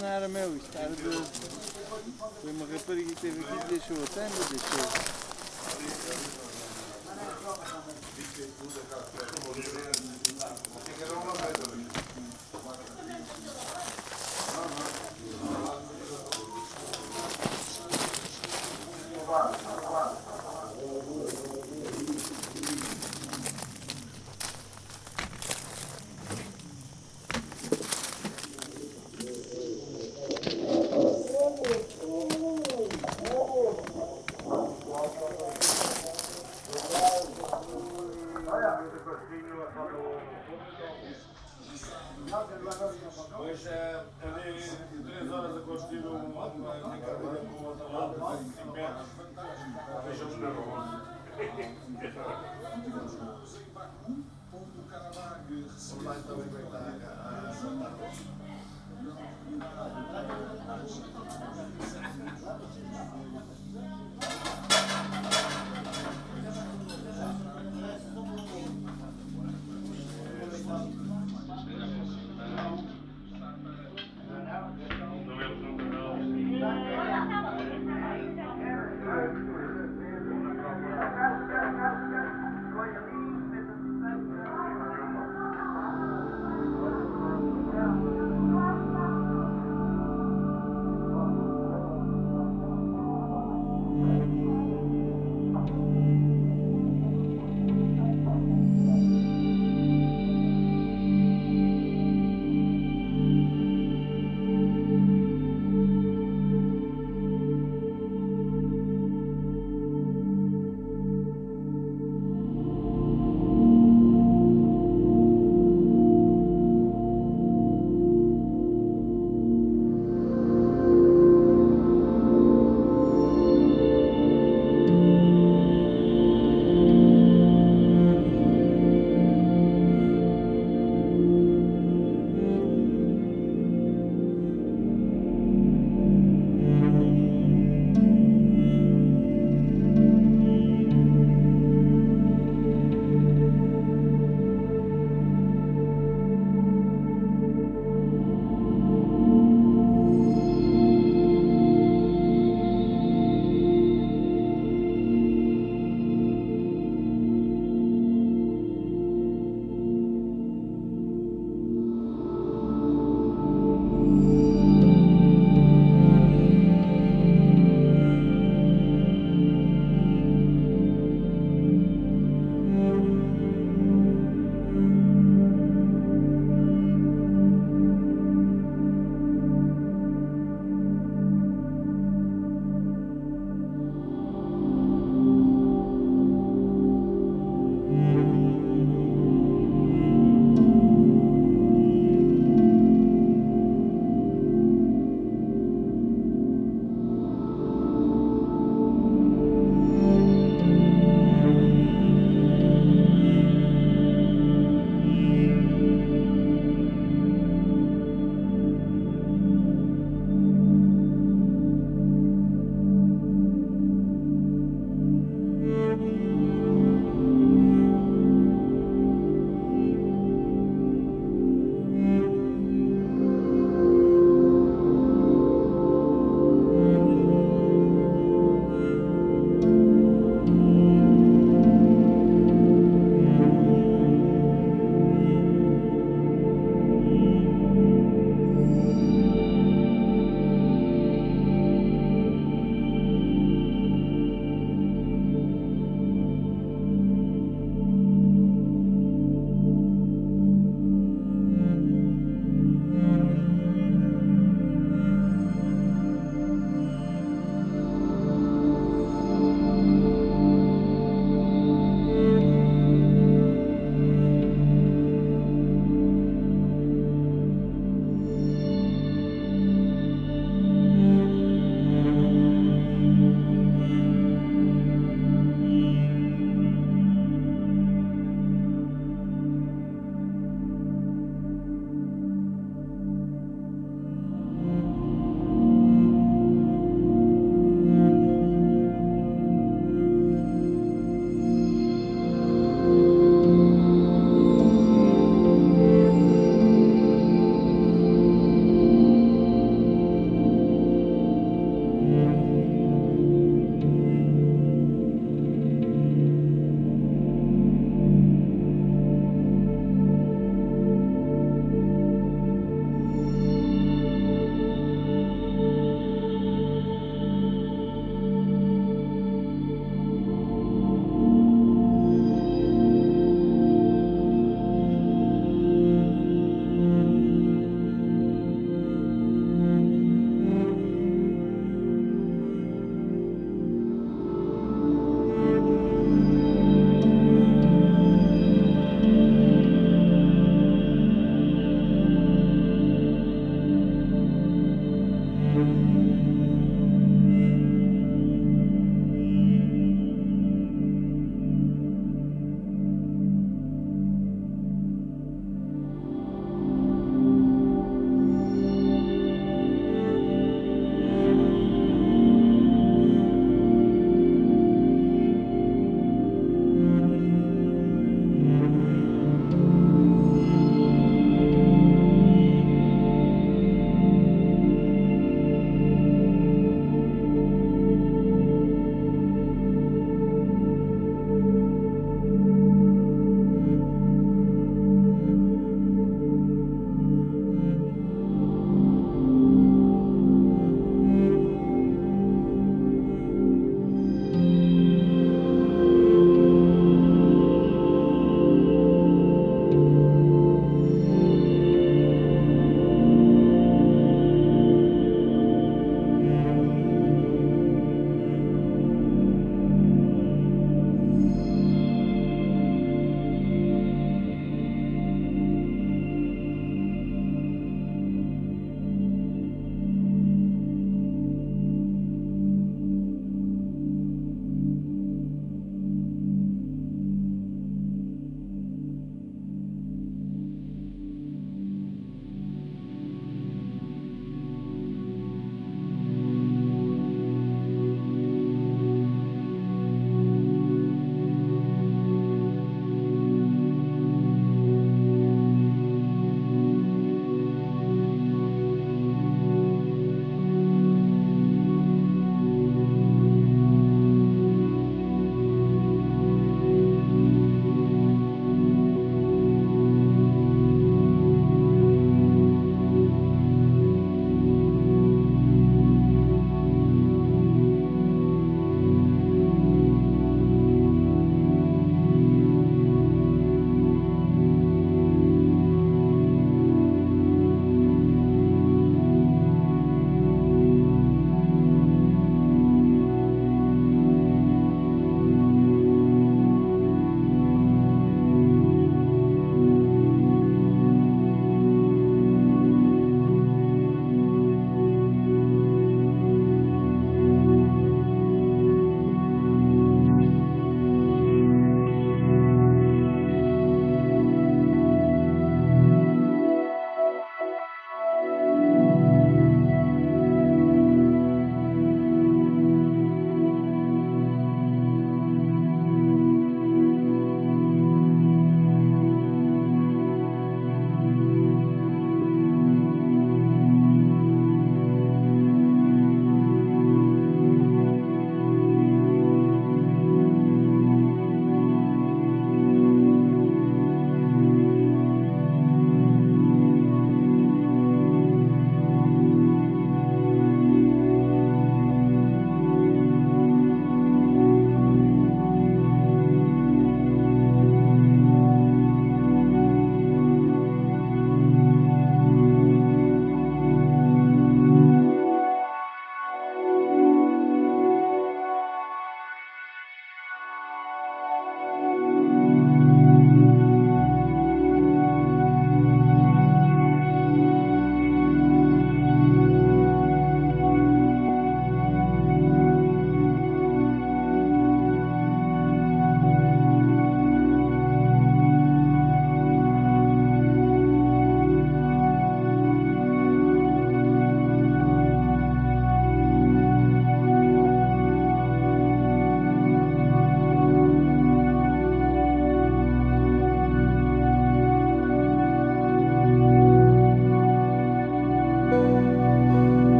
não era meu, isto era de. Foi uma rapariga que esteve aqui e deixou a tenda, deixou.